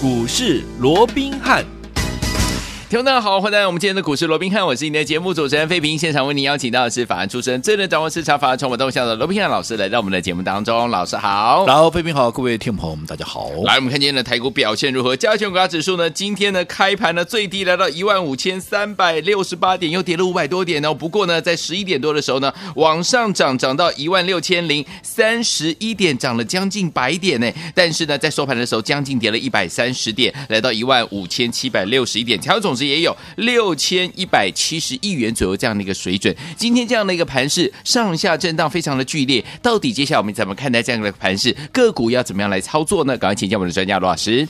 股市罗宾汉。听众大家好，欢迎来到我们今天的股市罗宾汉，我是你的节目主持人费平。现场为您邀请到的是法案出身、最能掌握市场法案传闻动向的罗宾汉老师，来到我们的节目当中。老师好，然后费平好，各位听众朋友们，大家好。来，我们看今天的台股表现如何？加权股价指数呢？今天呢开盘呢最低来到一万五千三百六十八点，又跌了五百多点呢。不过呢，在十一点多的时候呢，往上涨，涨到一万六千零三十一点，涨了将近百点呢。但是呢，在收盘的时候，将近跌了一百三十点，来到一万五千七百六十一点，成交也有。六千一百七十亿元左右这样的一个水准，今天这样的一个盘势上下震荡非常的剧烈，到底接下来我们怎么看待这样的盘势？个股要怎么样来操作呢？赶快请教我们的专家罗老师。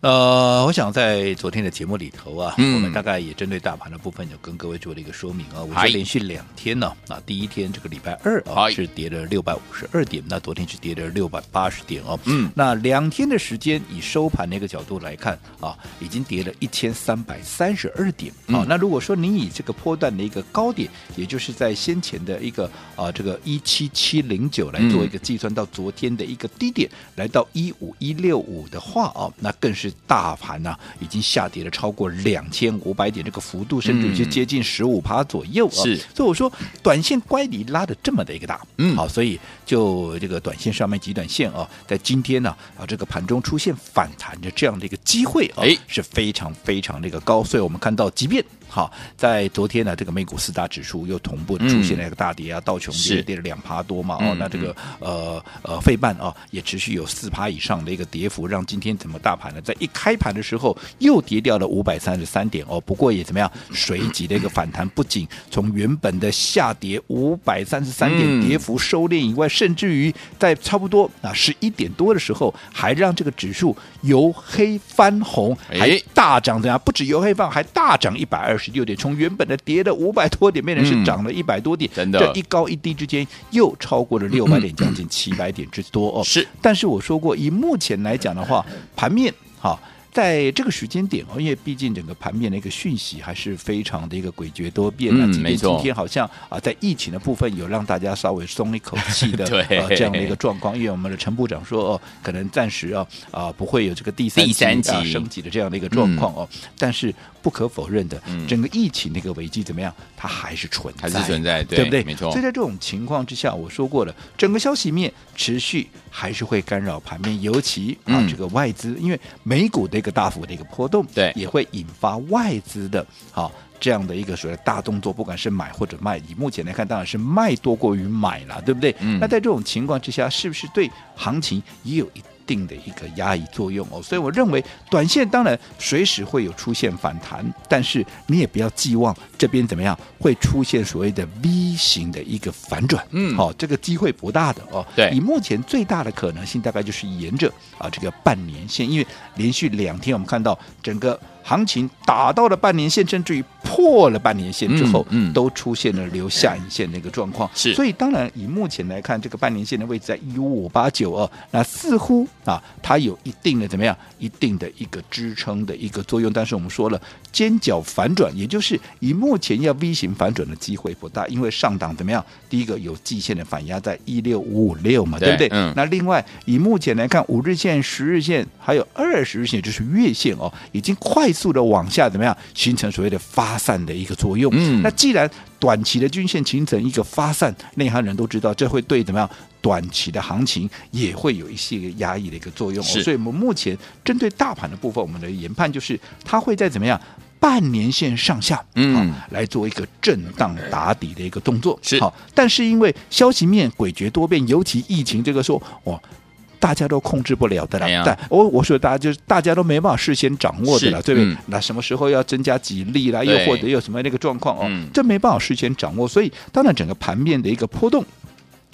呃，我想在昨天的节目里头啊，嗯、我们大概也针对大盘的部分，有跟各位做了一个说明啊。我说连续两天呢，啊，第一天这个礼拜二啊是跌了六百五十二点，那昨天是跌了六百八十点哦。嗯，那两天的时间，以收盘的一个角度来看啊，已经跌了一千三百三十二点。啊、嗯，那如果说你以这个波段的一个高点，也就是在先前的一个啊这个一七七零九来做一个计算，到昨天的一个低点、嗯、来到一五一六五的话啊，那更是。大盘呢、啊，已经下跌了超过两千五百点，这个幅度甚至就接近十五趴左右啊。是，所以我说短线乖离拉的这么的一个大，嗯，好，所以就这个短线上面极短线啊，在今天呢啊，这个盘中出现反弹的这样的一个机会啊，是非常非常的一个高。所以我们看到，即便好，在昨天呢，这个美股四大指数又同步出现了一个大跌啊，嗯、道琼跌跌了两趴多嘛，哦，那这个呃呃费半啊也持续有四趴以上的一个跌幅，让今天怎么大盘呢，在一开盘的时候又跌掉了五百三十三点哦，不过也怎么样，随即的一个反弹，不仅从原本的下跌五百三十三点跌幅收敛以外，甚至于在差不多啊十一点多的时候，还让这个指数由黑翻红，还大涨怎样？不止由黑翻红，还大涨一百二。十六点，从原本的跌了五百多点，变成是涨了一百多点，真的，这一高一低之间又超过了六百点，将近七百点之多哦。是，但是我说过，以目前来讲的话，盘面哈。在这个时间点哦，因为毕竟整个盘面的一个讯息还是非常的一个诡谲多变啊。嗯，没错。今天好像啊，在疫情的部分有让大家稍微松一口气的 这样的一个状况。因为我们的陈部长说哦，可能暂时啊啊不会有这个第三级啊升级的这样的一个状况哦。嗯、但是不可否认的，整个疫情的一个危机怎么样？它还是存在，还是存在，对，对不对？没错。所以在这种情况之下，我说过了，整个消息面持续还是会干扰盘面，尤其啊这个外资，因为美股的一个大幅的一个波动，对，也会引发外资的好这样的一个所谓的大动作，不管是买或者卖，以目前来看，当然是卖多过于买了，对不对？嗯。那在这种情况之下，是不是对行情也有一定的一个压抑作用哦？所以我认为，短线当然随时会有出现反弹，但是你也不要寄望这边怎么样会出现所谓的 V 型的一个反转。嗯，好、哦，这个机会不大的哦。对，以目前最大的可能性，大概就是沿着啊这个半年线，因为连续两天我们看到整个。行情打到了半年线，甚至于破了半年线之后，嗯，嗯都出现了留下影线的一个状况。是，所以当然以目前来看，这个半年线的位置在一五五八九二，那似乎啊，它有一定的怎么样，一定的一个支撑的一个作用。但是我们说了，尖角反转，也就是以目前要 V 型反转的机会不大，因为上档怎么样？第一个有季线的反压在一六五五六嘛，对，对不对？嗯。那另外以目前来看，五日线、十日线还有二十日线，就是月线哦，已经快速。速的往下怎么样形成所谓的发散的一个作用？嗯，那既然短期的均线形成一个发散，内行人都知道这会对怎么样短期的行情也会有一些压抑的一个作用。哦。所以我们目前针对大盘的部分，我们的研判就是它会在怎么样半年线上下，嗯，来做一个震荡打底的一个动作。是好，但是因为消息面诡谲多变，尤其疫情这个说哇。大家都控制不了的了，但我我说大家就是大家都没办法事先掌握的了，对不对？嗯、那什么时候要增加几例啦？又或者有什么那个状况哦？嗯、这没办法事先掌握，所以当然整个盘面的一个波动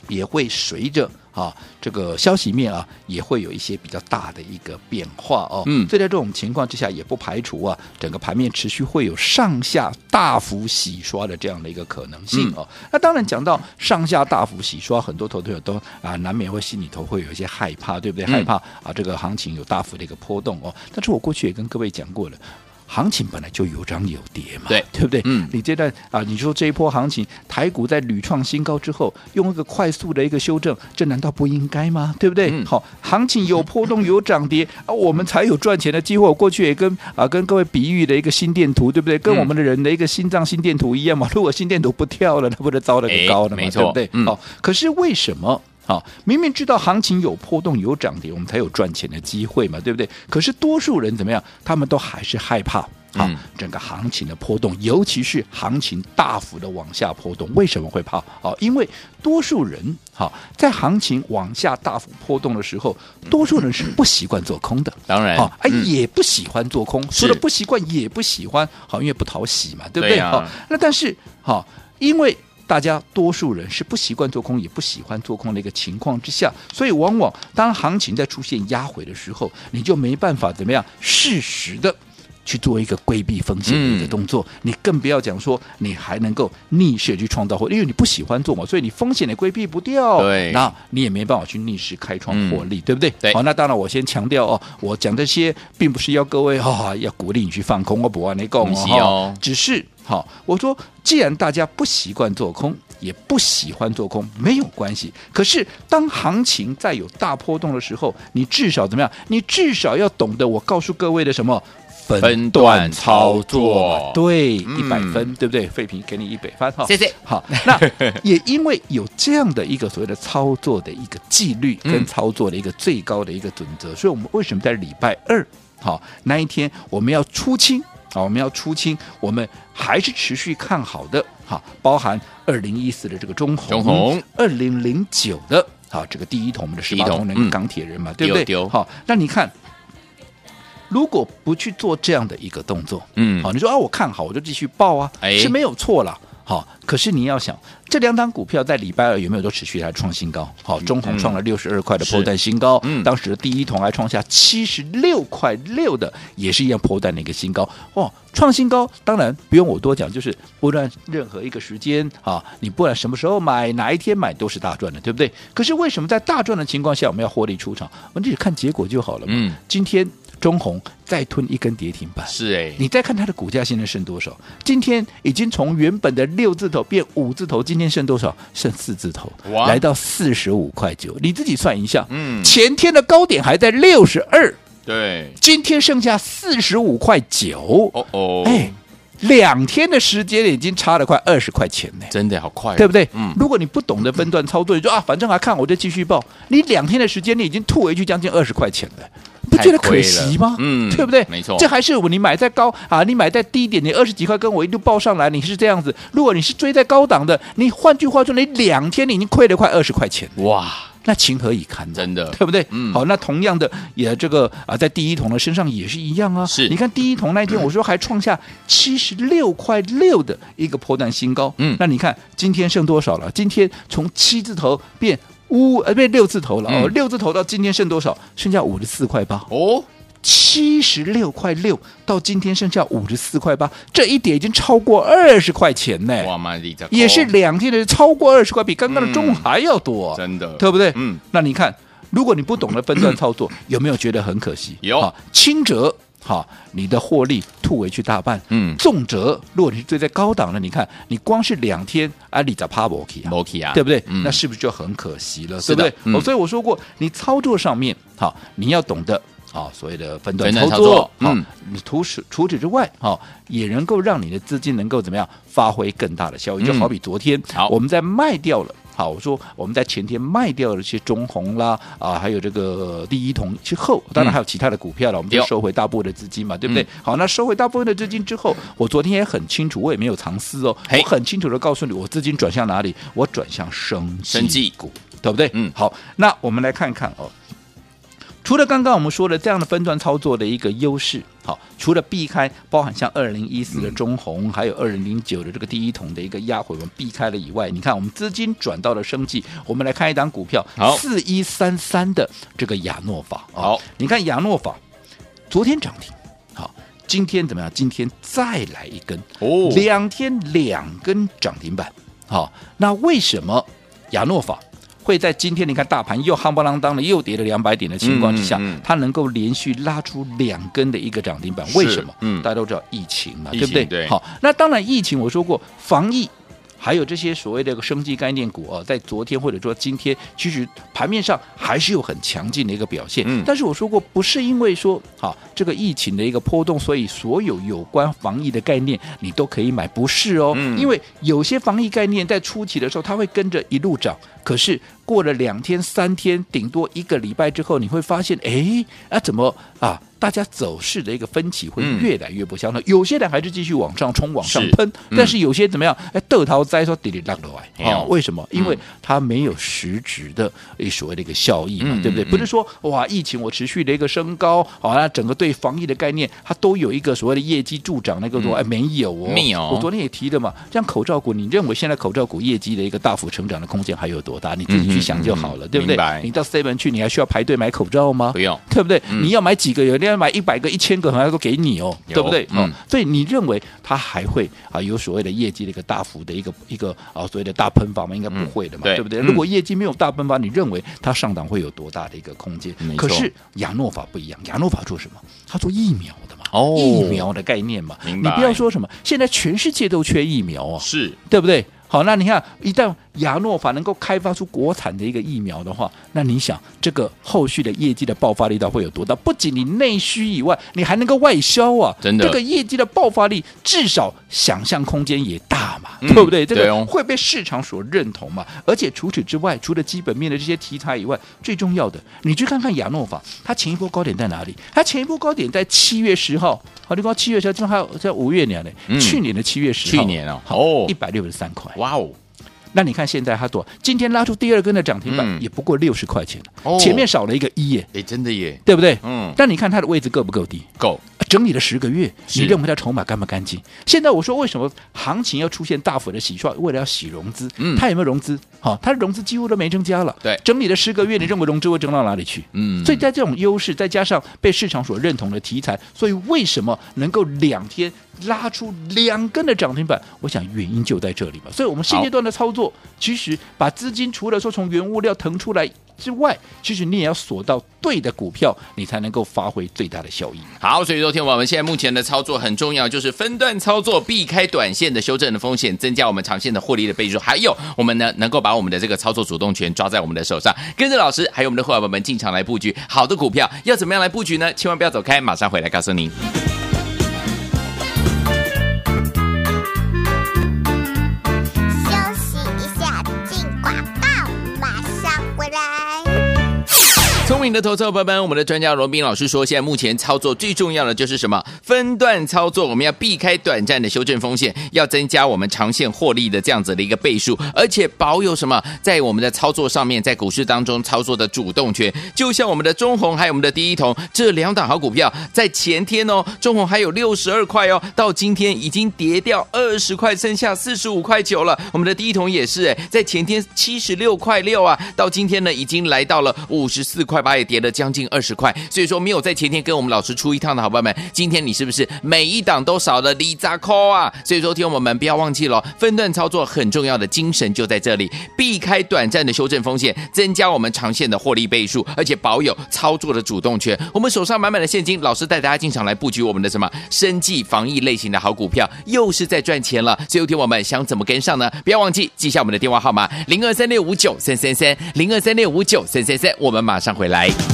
也会随着。啊，这个消息面啊，也会有一些比较大的一个变化哦。嗯，所以在这种情况之下，也不排除啊，整个盘面持续会有上下大幅洗刷的这样的一个可能性哦。嗯、那当然讲到上下大幅洗刷，很多投资者都啊，难免会心里头会有一些害怕，对不对？嗯、害怕啊，这个行情有大幅的一个波动哦。但是我过去也跟各位讲过了。行情本来就有涨有跌嘛，对对不对？嗯你这段啊，你说这一波行情，台股在屡创新高之后，用一个快速的一个修正，这难道不应该吗？对不对？嗯好，行情有波动有涨跌啊，我们才有赚钱的机会。我过去也跟啊跟各位比喻的一个心电图，对不对？跟我们的人的一个心脏心电图一样嘛。如果心电图不跳了，那不是糟了个高了嘛？哎没错对不对？嗯好，可是为什么？好，明明知道行情有波动有涨跌，我们才有赚钱的机会嘛，对不对？可是多数人怎么样？他们都还是害怕。好嗯，整个行情的波动，尤其是行情大幅的往下波动，为什么会怕？哦，因为多数人好在行情往下大幅波动的时候，多数人是不习惯做空的。当然，好，哎，嗯也不喜欢做空，是除了不习惯，也不喜欢，好，因为不讨喜嘛，对不对？好，那但是好，因为大家多数人是不习惯做空，也不喜欢做空的一个情况之下，所以往往当行情在出现压回的时候，你就没办法怎么样适时的。去做一个规避风险的一个动作，你更不要讲说你还能够逆势去创造获利，因为你不喜欢做嘛，所以你风险也规避不掉，对那你也没办法去逆势开创获利，对不对？对好，那当然我先强调哦，我讲这些并不是要各位哈、哦、要鼓励你去放空，我不按你讲不是哦哦，只是好，我说既然大家不习惯做空，也不喜欢做空，没有关系。可是当行情在有大波动的时候，你至少怎么样？你至少要懂得我告诉各位的什么？分段操作对，嗯一百分，对不对？废品给你一百分哈，谢谢好，那也因为有这样的一个所谓的操作的一个纪律跟操作的一个最高的一个准则，所以我们为什么在礼拜二好那一天我们要出清啊？我们要出清，我们还是持续看好的，哈，包含二零一四的这个中红，中红二零零九的好这个第一桶我们的十八铜那个嗯钢铁人嘛，对不对？好，那你看。如果不去做这样的一个动作，嗯好，你说啊，我看好，我就继续报啊，哎是没有错了。好，可是你要想，这两档股票在礼拜二有没有都持续来创新高？好，中红创了六十二块的破蛋新高，嗯当时的第一桶还创下七十六块六的，也是一样破蛋的一个新高。哦，创新高，当然不用我多讲，就是不论任何一个时间啊，你不管什么时候买，哪一天买都是大赚的，对不对？可是为什么在大赚的情况下，我们要获利出场？我们只看结果就好了嘛。嗯今天中红再吞一根跌停板，是哎，你再看它的股价现在剩多少？今天已经从原本的六字头变五字头，今天剩多少？剩四字头，哇来到四十五块九。你自己算一下，嗯前天的高点还在六十二，对，今天剩下四十五块九，哦哦，哎，两天的时间已经差了快二十块钱呢。真的好快哦，对不对？嗯如果你不懂得分段操作，你说啊，反正还看我就继续报。你两天的时间，你已经吐回去将近二十块钱了，不觉得可惜吗？嗯对不对？没错这还是我你买在高啊，你买在低一点，你二十几块跟我一路报上来，你是这样子。如果你是追在高档的，你换句话说，你两天你已经亏了快二十块钱，哇，那情何以堪？真的对不对？嗯好，那同样的也这个啊，在第一桶的身上也是一样啊。是你看第一桶那一天，我说还创下七十六块六的一个波段新高。嗯那你看今天剩多少了？今天从七字头变五呃变六字头了、哦，嗯六字头到今天剩多少？剩下五十四块八。哦，七十六块六到今天剩下五十四块八，这一点已经超过二十块钱呢。哇，妈的，也是两天的超过二十块，比刚刚的中午还要多。真的，对不对？嗯，那你看，如果你不懂得分段操作，有没有觉得很可惜？有好轻则好，你的获利突围去大半。嗯重则如果你是追在高档的，你看你光是两天啊，你咋趴不起啊？，Moki 啊，对不对？嗯那是不是就很可惜了？对不对？嗯哦，所以我说过，你操作上面好，你要懂得。啊，所谓的分段操操作，嗯，你除此除此之外，好，也能够让你的资金能够怎么样发挥更大的效益？就嗯好比昨天，好我们在卖掉了。好，我说我们在前天卖掉了一些中红啦，啊，还有这个第一桶之后，当然还有其他的股票了，我们就有收回大部分的资金嘛，对不对嗯？好，那收回大部分的资金之后，我昨天也很清楚，我也没有藏私哦，我很清楚的告诉你，我资金转向哪里？我转向生生技股，对不对？嗯好，那我们来看看哦。除了刚刚我们说的这样的分段操作的一个优势，好，除了避开包含像二零一四的中红，还有二零零九的这个第一桶的一个压回，我们避开了以外，你看我们资金转到了生计，我们来看一档股票，好。四一三三的这个亚诺法，哦好，你看亚诺法昨天涨停，好，今天怎么样？今天再来一根，哦。两天两根涨停板，好，那为什么亚诺法会在今天你看大盘又夯不啷当的又跌了两百点的情况之下，嗯嗯嗯它能够连续拉出两根的一个涨停板？为什么？嗯大家都知道疫情嘛，情对不对？对好，那当然疫情我说过防疫。还有这些所谓的一个生技概念股啊，在昨天或者说今天，其实盘面上还是有很强劲的一个表现。嗯但是我说过，不是因为说好这个疫情的一个波动，所以所有有关防疫的概念你都可以买，不是哦。嗯因为有些防疫概念在初期的时候，它会跟着一路涨，可是过了两天、三天，顶多一个礼拜之后，你会发现，哎，啊怎么啊？大家走势的一个分歧会越来越不相同，嗯、有些人还是继续往上冲、往上喷，嗯、但是有些怎么样？哎，豆桃栽说滴哩落落来哦，为什么？嗯、因为它没有实质的诶所谓的一个效益嘛，嗯、对不对？嗯、不是说哇，疫情我持续的一个升高，好，那整个对防疫的概念，它都有一个所谓的业绩助长那个多、嗯、哎，没有哦，没有。我昨天也提的嘛，像口罩股，你认为现在口罩股业绩的一个大幅成长的空间还有多大？你自己去想就好了，嗯、对不对？你到 seven 去，你还需要排队买口罩吗？不用，对不对？嗯、你要买几个？有人要买一百个、一千个，好像都给你哦，对不对？嗯，所以你认为它还会啊有所谓的业绩的一个大幅的一个一个啊所谓的大喷发吗？应该不会的嘛，嗯、对不对？嗯、如果业绩没有大喷发，你认为它上涨会有多大的一个空间？可是亚诺法不一样，亚诺法做什么？它做疫苗的嘛，哦，疫苗的概念嘛，你不要说什么，现在全世界都缺疫苗啊，是对不对？好，那你看，一旦亚诺法能够开发出国产的一个疫苗的话，那你想这个后续的业绩的爆发力道会有多大？不仅你内需以外，你还能够外销啊！真的，这个业绩的爆发力至少想象空间也大嘛，嗯、对不对？这个会被市场所认同嘛？而且除此之外，除了基本面的这些题材以外，最重要的，你去看看亚诺法，它前一波高点在哪里？它前一波高点在七月十号，好，你说七月十号，正好在五月年呢，嗯、去年的七月十号，去年哦，好，一百六十三块。哇哦！那你看现在它多，今天拉出第二根的涨停板，也不过六十块钱，哦、前面少了一个一耶，哎，真的耶，对不对？嗯。但你看它的位置够不够低？够。整理了十个月，你认为它筹码干不干净？现在我说为什么行情要出现大幅的洗刷？为了要洗融资，嗯，它有没有融资？好、哦，它的融资几乎都没增加了。对，整理了十个月，你认为融资会增到哪里去？嗯，所以在这种优势，再加上被市场所认同的题材，所以为什么能够两天拉出两根的涨停板？我想原因就在这里嘛。所以我们现阶段的操作，其实把资金除了说从原物料腾出来之外，其实你也要锁到对的股票，你才能够发挥最大的效益。好，所以昨天我们现在目前的操作很重要，就是分段操作，避开短线的修正的风险，增加我们长线的获利的倍数。还有，我们呢能够把我们的这个操作主动权抓在我们的手上，跟着老师还有我们的伙伴们进场来布局好的股票。要怎么样来布局呢？千万不要走开，马上回来告诉您。明的投资者朋友们，我们的专家罗宾老师说，现在目前操作最重要的就是什么？分段操作，我们要避开短暂的修正风险，要增加我们长线获利的这样子的一个倍数，而且保有什么？在我们的操作上面，在股市当中操作的主动权，就像我们的中红还有我们的第一桶这两档好股票，在前天哦，中红还有六十二块哦，到今天已经跌掉二十块，剩下四十五块九了。我们的第一桶也是哎，在前天七十六块六啊，到今天呢已经来到了五十四块。八再跌了将近二十块，所以说没有在前天跟我们老师出一趟的好朋友们，今天你是不是每一档都少了里扎扣啊？所以说，听我们不要忘记了，分段操作很重要的精神就在这里，避开短暂的修正风险，增加我们长线的获利倍数，而且保有操作的主动权。我们手上满满的现金，老师带大家进场来布局我们的什么生计防疫类型的好股票，又是在赚钱了。所以，听我们想怎么跟上呢？不要忘记记下我们的电话号码零二三六五九三三三零二三六五九三三三，我们马上回来。来。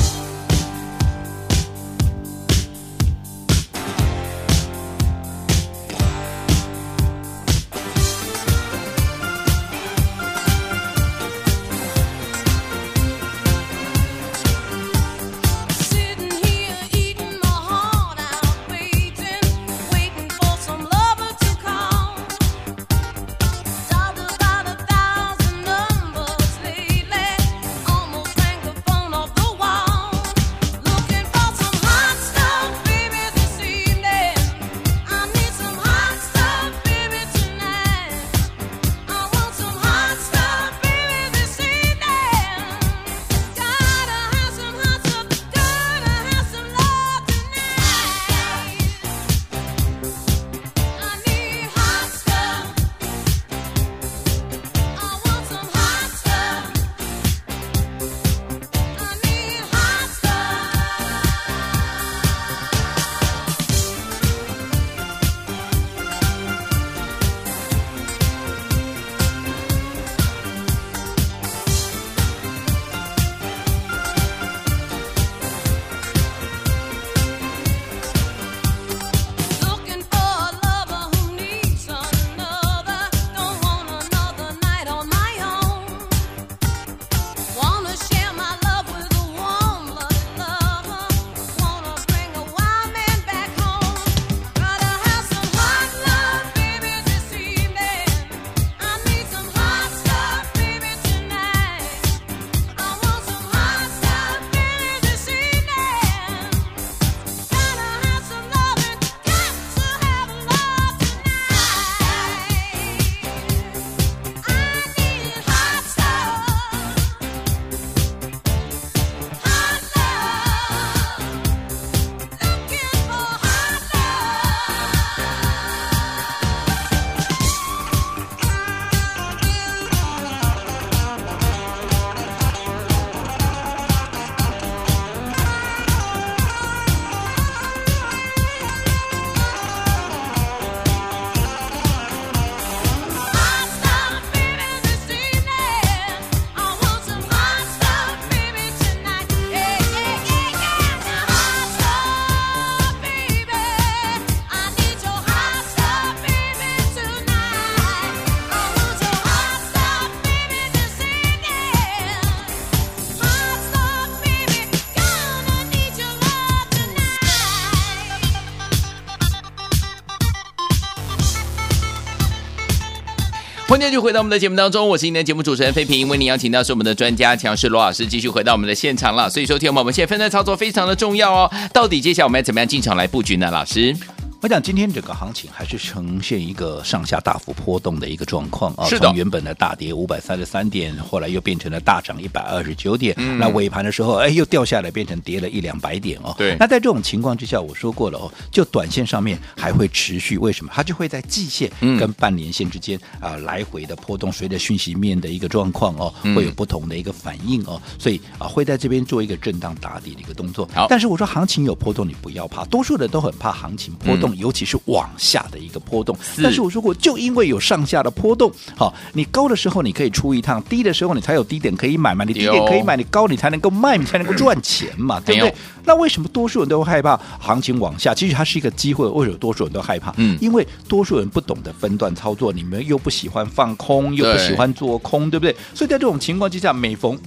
今天就回到我们的节目当中，我是今天的节目主持人费平，为您邀请到是我们的专家强势罗老师，继续回到我们的现场了。所以说，听我们现在分段操作非常的重要哦。到底接下来我们要怎么样进场来布局呢？老师？我讲今天整个行情还是呈现一个上下大幅波动的一个状况啊，是的，从原本的大跌五百三十三点，后来又变成了大涨一百二十九点，嗯、那尾盘的时候，哎，又掉下来，变成跌了一两百点哦。对，那在这种情况之下，我说过了哦，就短线上面还会持续，为什么？它就会在季线跟半年线之间啊、嗯、来回的波动，随着讯息面的一个状况哦，会有不同的一个反应哦，所以啊会在这边做一个震荡打底的一个动作。好，但是我说行情有波动，你不要怕，多数人都很怕行情波动，嗯、尤其是往下的一个波动，但是我说过，就因为有上下的波动，好，你高的时候你可以出一趟，低的时候你才有低点可以买嘛，你低点可以买，你高你才能够卖，你才能够赚钱嘛，对不对？那为什么多数人都会害怕行情往下？其实它是一个机会，为什么多数人都害怕？嗯，因为多数人不懂得分段操作，你们又不喜欢放空，又不喜欢做空，对不对？所以在这种情况之下，每逢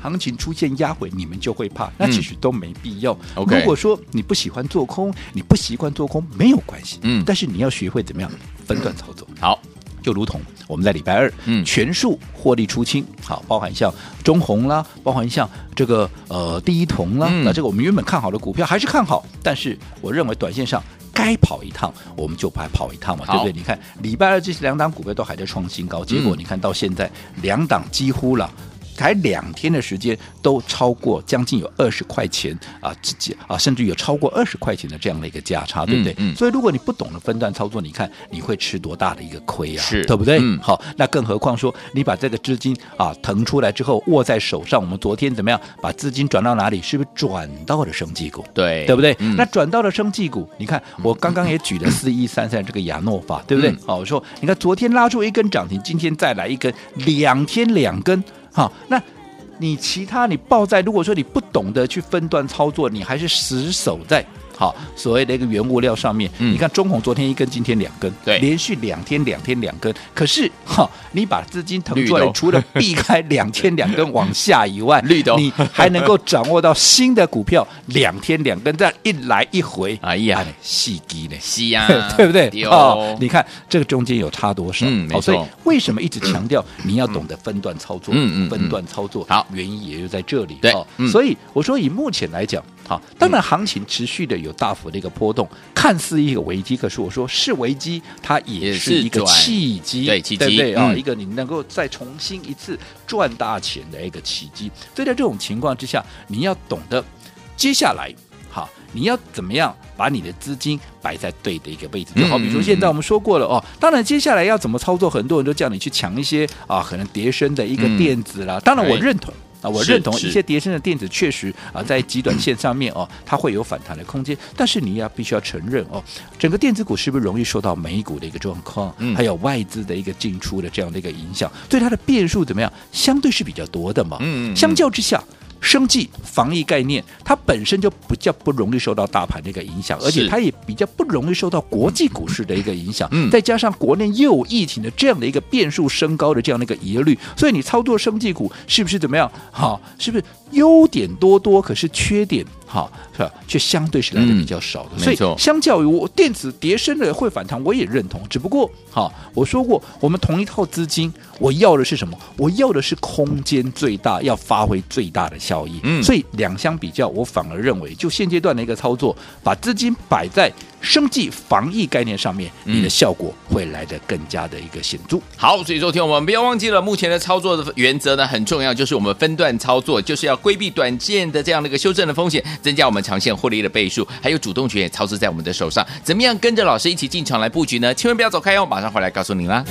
行情出现压回，你们就会怕，那其实都没必要。嗯、如果说你不喜欢做空，你不习惯做空，没有关系。嗯，但是你要学会怎么样分段操作。好，就如同我们在礼拜二，嗯，全数获利出清，好，包含像中红啦，包含像这个呃第一铜啦，嗯、那这个我们原本看好的股票还是看好，但是我认为短线上该跑一趟，我们就跑跑一趟嘛，对不对？你看礼拜二这两档股票都还在创新高，结果你看到现在两档几乎了。才两天的时间，都超过将近有二十块钱啊，自己啊，甚至有超过二十块钱的这样的一个价差，对不对？嗯。嗯，所以如果你不懂得分段操作，你看你会吃多大的一个亏啊？是，对不对？嗯。好，那更何况说你把这个资金啊腾出来之后握在手上，我们昨天怎么样把资金转到哪里？是不是转到了生技股？对，对不对？嗯。那转到了生技股，你看我刚刚也举了四一三三这个亚诺法，对不对？好，我说你看昨天拉出一根涨停，今天再来一根，两天两根。好，那你其他你抱在，如果说你不懂得去分段操作，你还是死守在。好，所谓的一个原物料上面，嗯、你看中红昨天一根，今天两根，对，连续两天两天两根。可是哈，你把资金腾出来，除了避开两天两根往下以外，绿的你还能够掌握到新的股票两天两根，这样一来一回，哎呀，细机呢，细呀，对不对？哦，你看这个中间有差多少？嗯，没错。所以为什么一直强调你要懂得分段操作？嗯嗯，分段操作，好，原因也就在这里。对，所以我说以目前来讲。好，当然行情持续的有大幅的一个波动，看似一个危机，可是我说是危机，它也是一个契机，对，契机，对不对啊？嗯、一个你能够再重新一次赚大钱的一个契机。所以在这种情况之下，你要懂得接下来，好，你要怎么样把你的资金摆在对的一个位置？就好比说现在我们说过了哦，当然接下来要怎么操作，很多人都叫你去抢一些啊，可能叠升的一个电子啦。当然我认同。啊，我认同一些叠升的电子确实啊，在极短线上面哦，它会有反弹的空间。但是你要必须要承认哦，整个电子股是不是容易受到美股的一个状况，还有外资的一个进出的这样的一个影响？对它的变数怎么样？相对是比较多的嘛。嗯，相较之下。生计防疫概念，它本身就比较不容易受到大盘的一个影响，而且它也比较不容易受到国际股市的一个影响。嗯，再加上国内又有疫情的这样的一个变数升高的这样的一个疑虑，所以你操作生计股是不是怎么样？好，是不是优点多多，可是缺点？好，是吧？却相对是来的比较少的，嗯、所以相较于我电子跌升的会反弹，我也认同。只不过，好，我说过，我们同一套资金，我要的是什么？我要的是空间最大，要发挥最大的效益。嗯，所以两相比较，我反而认为，就现阶段的一个操作，把资金摆在。生计防疫概念上面，你的效果会来得更加的一个显著。好，所以昨天我们不要忘记了，目前的操作的原则呢很重要，就是我们分段操作，就是要规避短线的这样的一个修正的风险，增加我们长线获利的倍数，还有主动权也操持在我们的手上。怎么样跟着老师一起进场来布局呢？千万不要走开哦，马上回来告诉你啦。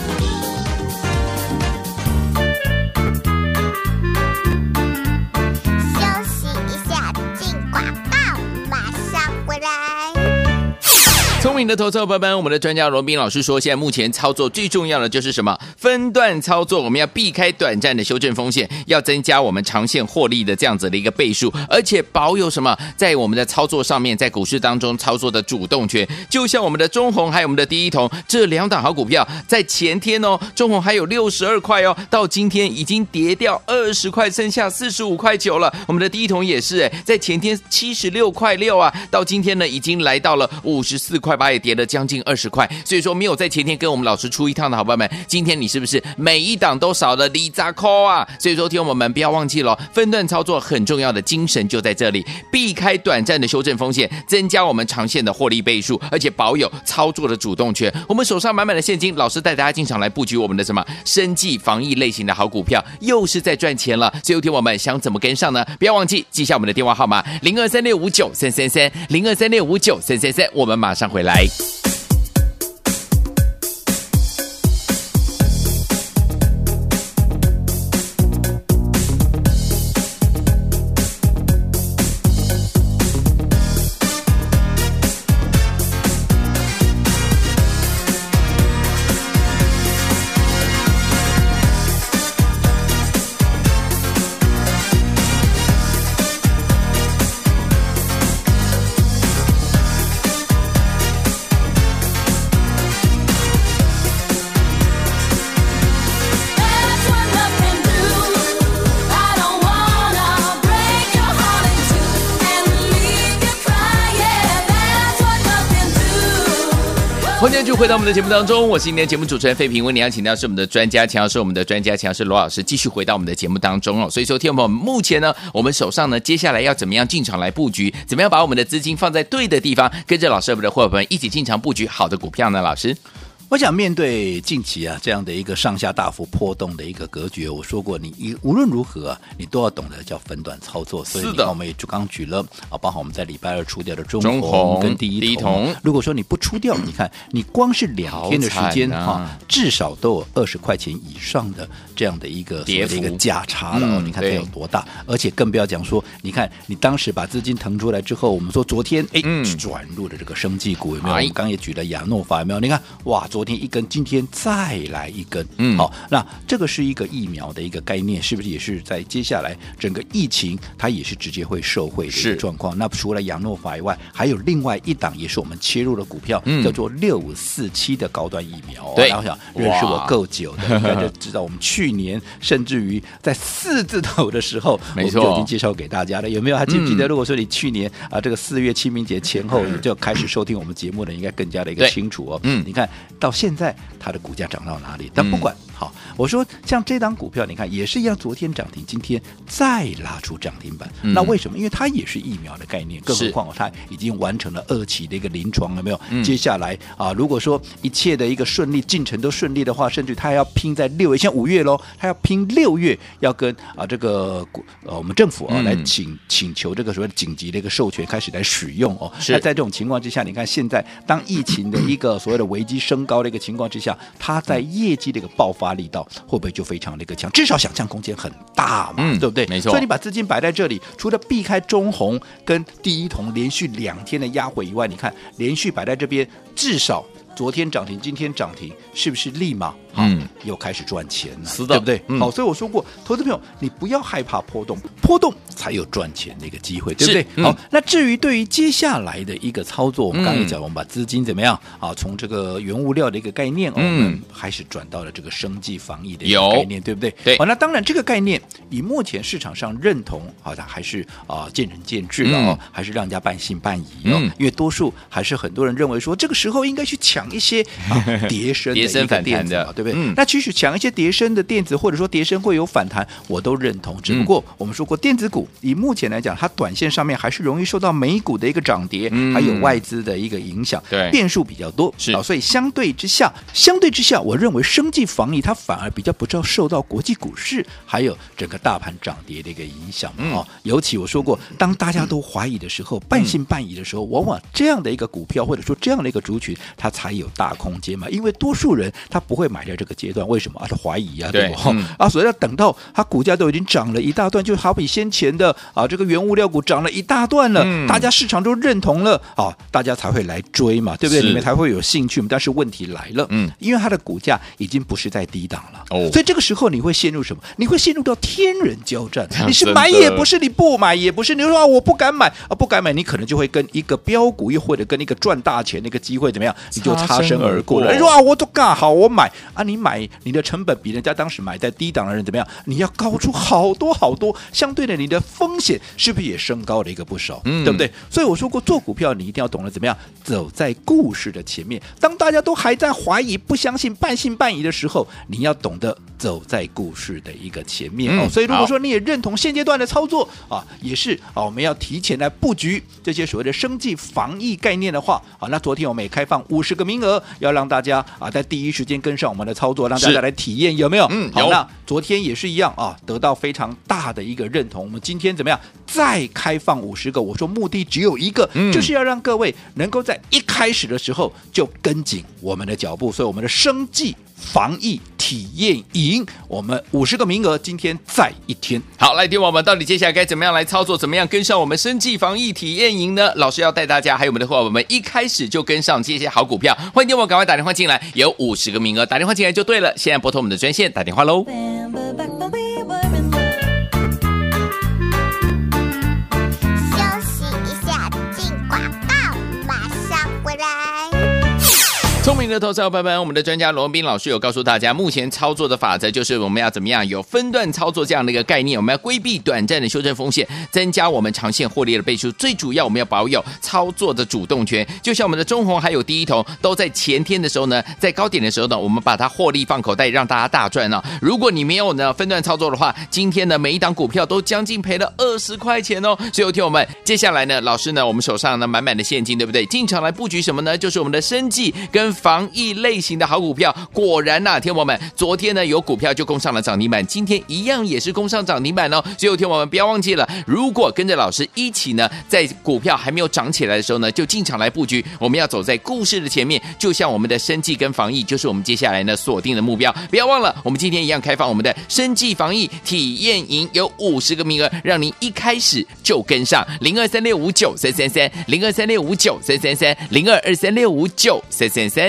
明的投资伙伴们，我们的专家罗宾老师说，现在目前操作最重要的就是什么？分段操作，我们要避开短暂的修正风险，要增加我们长线获利的这样子的一个倍数，而且保有什么？在我们的操作上面，在股市当中操作的主动权，就像我们的中红还有我们的第一桶这两档好股票，在前天哦，中红还有六十二块哦，到今天已经跌掉二十块，剩下四十五块九了。我们的第一桶也是哎，在前天七十六块六啊，到今天呢已经来到了五十四块。八八，也跌了将近二十块。所以说，没有在前天跟我们老师出一趟的好朋友们，今天你是不是每一档都少了李扎扣啊？所以说，听我们不要忘记了，分段操作很重要的精神就在这里，避开短暂的修正风险，增加我们长线的获利倍数，而且保有操作的主动权。我们手上满满的现金，老师带大家进场来布局我们的什么生计防疫类型的好股票，又是在赚钱了。所以，听我们想怎么跟上呢？不要忘记记下我们的电话号码零二三六五九三三三零二三六五九三三三，我们马上回来。欢回到我们的节目当中，我是今天节目主持人费平。为你邀请到是我们的专家，强是我们的专家，强是罗老师，继续回到我们的节目当中哦。所以说，听我们目前呢，我们手上呢，接下来要怎么样进场来布局？怎么样把我们的资金放在对的地方，跟着老师我们的伙伴们一起进场布局好的股票呢？老师？我想面对近期啊这样的一个上下大幅波动的一个格局，我说过你一无论如何啊，你都要懂得叫分段操作。所以你看我们也就刚举了啊，包括我们在礼拜二出掉的中红跟第一桶。如果说你不出掉，你看你光是两天的时间哈，至少都有二十块钱以上的这样的一个跌的一个价差了哦。你看它有多大？而且更不要讲说，你看你当时把资金腾出来之后，我们说昨天哎转入了这个生技股有没有？我们刚也举了亚诺法有没有？你看哇。昨天一根，今天再来一根，嗯，好，那这个是一个疫苗的一个概念，是不是也是在接下来整个疫情，它也是直接会受惠的一个状况？那除了亚诺法以外，还有另外一档也是我们切入的股票，嗯、叫做六五四七的高端疫苗。对，然后想认识我够久的，应该就知道我们去年甚至于在四字头的时候，没错，就已经介绍给大家了。有没有还记不记得？如果说你去年啊，这个四月清明节前后你就开始收听我们节目的，应该更加的一个清楚哦。嗯，你看到。到现在，它的股价涨到哪里？但不管。嗯好，我说像这档股票，你看也是一样，昨天涨停，今天再拉出涨停板。嗯、那为什么？因为它也是疫苗的概念，更何况它已经完成了二期的一个临床了没有？嗯、接下来啊，如果说一切的一个顺利进程都顺利的话，甚至它还要拼在六月，像五月喽，它要拼六月，要跟啊这个呃我们政府啊来请请求这个所谓紧急的一个授权，开始来使用哦。是那在这种情况之下，你看现在当疫情的一个所谓的危机升高的一个情况之下，它在业绩的一个爆发。力道会不会就非常的一个强？至少想象空间很大嘛，嗯、对不对？没错。所以你把资金摆在这里，除了避开中红跟第一铜连续两天的压回以外，你看连续摆在这边，至少昨天涨停，今天涨停，是不是立马？嗯，又开始赚钱了，是的，对不对？嗯、好，所以我说过，投资朋友，你不要害怕波动，波动才有赚钱的一个机会，对不对？嗯、好，那至于对于接下来的一个操作，我们刚才讲，我们把资金怎么样啊？从这个原物料的一个概念，嗯，我们开始转到了这个生计防疫的一个概念，对不对？对。好，那当然，这个概念以目前市场上认同，好像还是啊见仁见智的哦，嗯、还是让人家半信半疑哦，嗯、因为多数还是很多人认为说，这个时候应该去抢一些啊 跌升的一个电子的。对不对？嗯，那其实抢一些跌升的电子，或者说跌升会有反弹，我都认同。只不过我们说过，电子股以目前来讲，它短线上面还是容易受到美股的一个涨跌，嗯、还有外资的一个影响，对，变数比较多。是啊，所以相对之下，相对之下，我认为生技防疫它反而比较不受受到国际股市还有整个大盘涨跌的一个影响嘛。哦、嗯，尤其我说过，当大家都怀疑的时候，嗯、半信半疑的时候，往往这样的一个股票或者说这样的一个族群，它才有大空间嘛。因为多数人他不会买。在这个阶段，为什么啊？他怀疑啊，对不？嗯、啊，所以要等到它股价都已经涨了一大段，就好比先前的啊，这个原物料股涨了一大段了，嗯、大家市场都认同了啊，大家才会来追嘛，对不对？你们才会有兴趣。但是问题来了，嗯，因为它的股价已经不是在低档了，哦，所以这个时候你会陷入什么？你会陷入到天人交战。你是买也不是，你不买也不是。你说啊，我不敢买啊，不敢买，你可能就会跟一个标股，又或者跟一个赚大钱的一个机会怎么样？你就擦身而过了。你说啊，我都干好，我买。啊，你买你的成本比人家当时买在低档的人怎么样？你要高出好多好多，相对的你的风险是不是也升高了一个不少？嗯，对不对？所以我说过，做股票你一定要懂得怎么样走在故事的前面。当大家都还在怀疑、不相信、半信半疑的时候，你要懂得走在故事的一个前面哦。所以如果说你也认同现阶段的操作啊，也是啊，我们要提前来布局这些所谓的生计防疫概念的话啊，那昨天我们也开放五十个名额，要让大家啊在第一时间跟上我们的操作，让大家来体验有没有？嗯，好，那昨天也是一样啊，得到非常大的一个认同。我们今天怎么样？再开放五十个，我说目的只有一个，嗯、就是要让各位能够在一开始的时候就跟紧我们的脚步。所以我们的生计防疫体验营，我们五十个名额，今天再一天。好，来听我们到底接下来该怎么样来操作？怎么样跟上我们生计防疫体验营呢？老师要带大家还有我们的伙伴们一开始就跟上这些好股票。欢迎听我赶快打电话进来，有五十个名额，打电话进来就对了。现在拨通我们的专线打电话喽。聪明的投资者朋友们，我们的专家罗文斌老师有告诉大家，目前操作的法则就是我们要怎么样有分段操作这样的一个概念，我们要规避短暂的修正风险，增加我们长线获利的倍数。最主要，我们要保有操作的主动权。就像我们的中红还有第一桶都在前天的时候呢，在高点的时候呢，我们把它获利放口袋，让大家大赚了。如果你没有呢分段操作的话，今天呢每一档股票都将近赔了二十块钱哦。所以，有听我们接下来呢，老师呢，我们手上呢满满的现金，对不对？进场来布局什么呢？就是我们的生计跟。防疫类型的好股票，果然呐、天王们，昨天呢有股票就攻上了涨停板，今天一样也是攻上涨停板哦。所以，天王们不要忘记了，如果跟着老师一起呢，在股票还没有涨起来的时候呢，就进场来布局。我们要走在故事的前面，就像我们的生计跟防疫，就是我们接下来呢锁定的目标。不要忘了，我们今天一样开放我们的生计防疫体验营，有五十个名额，让您一开始就跟上零二三六五九三三三零二三六五九三三三零二二三六五九三三三。